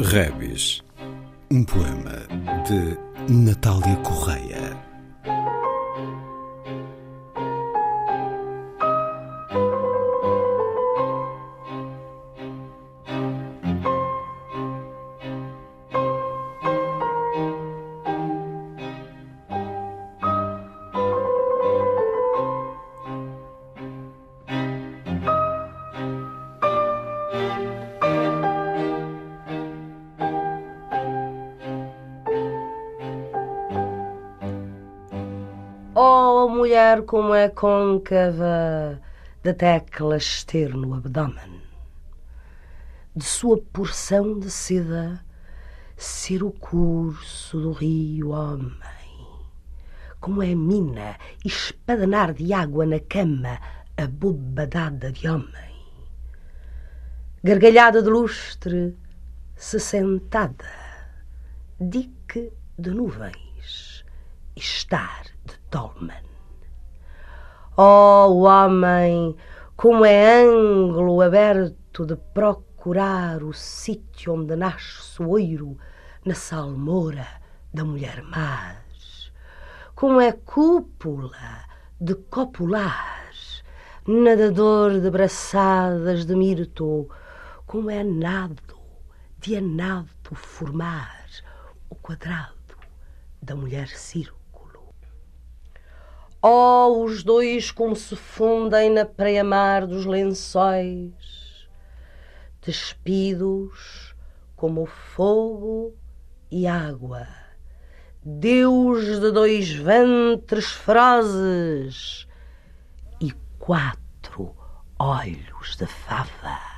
Rebis, um poema de Natália Correia. Oh, mulher como é côncava, de teclas ter no abdômen, de sua porção de seda ser o curso do rio homem, como é mina espadanar de água na cama a de homem, gargalhada de lustre, se sentada, dique de nuvens, estar de Tolman. Oh, homem, como é ângulo aberto de procurar o sítio onde nasce o oiro na salmoura da mulher mais. Como é cúpula de copular, nadador de braçadas de mirto, como é nado de anado formar o quadrado da mulher círculo. Oh, os dois como se fundem na praia-mar dos lençóis, despidos como fogo e água, Deus de dois ventres ferozes e quatro olhos de fava.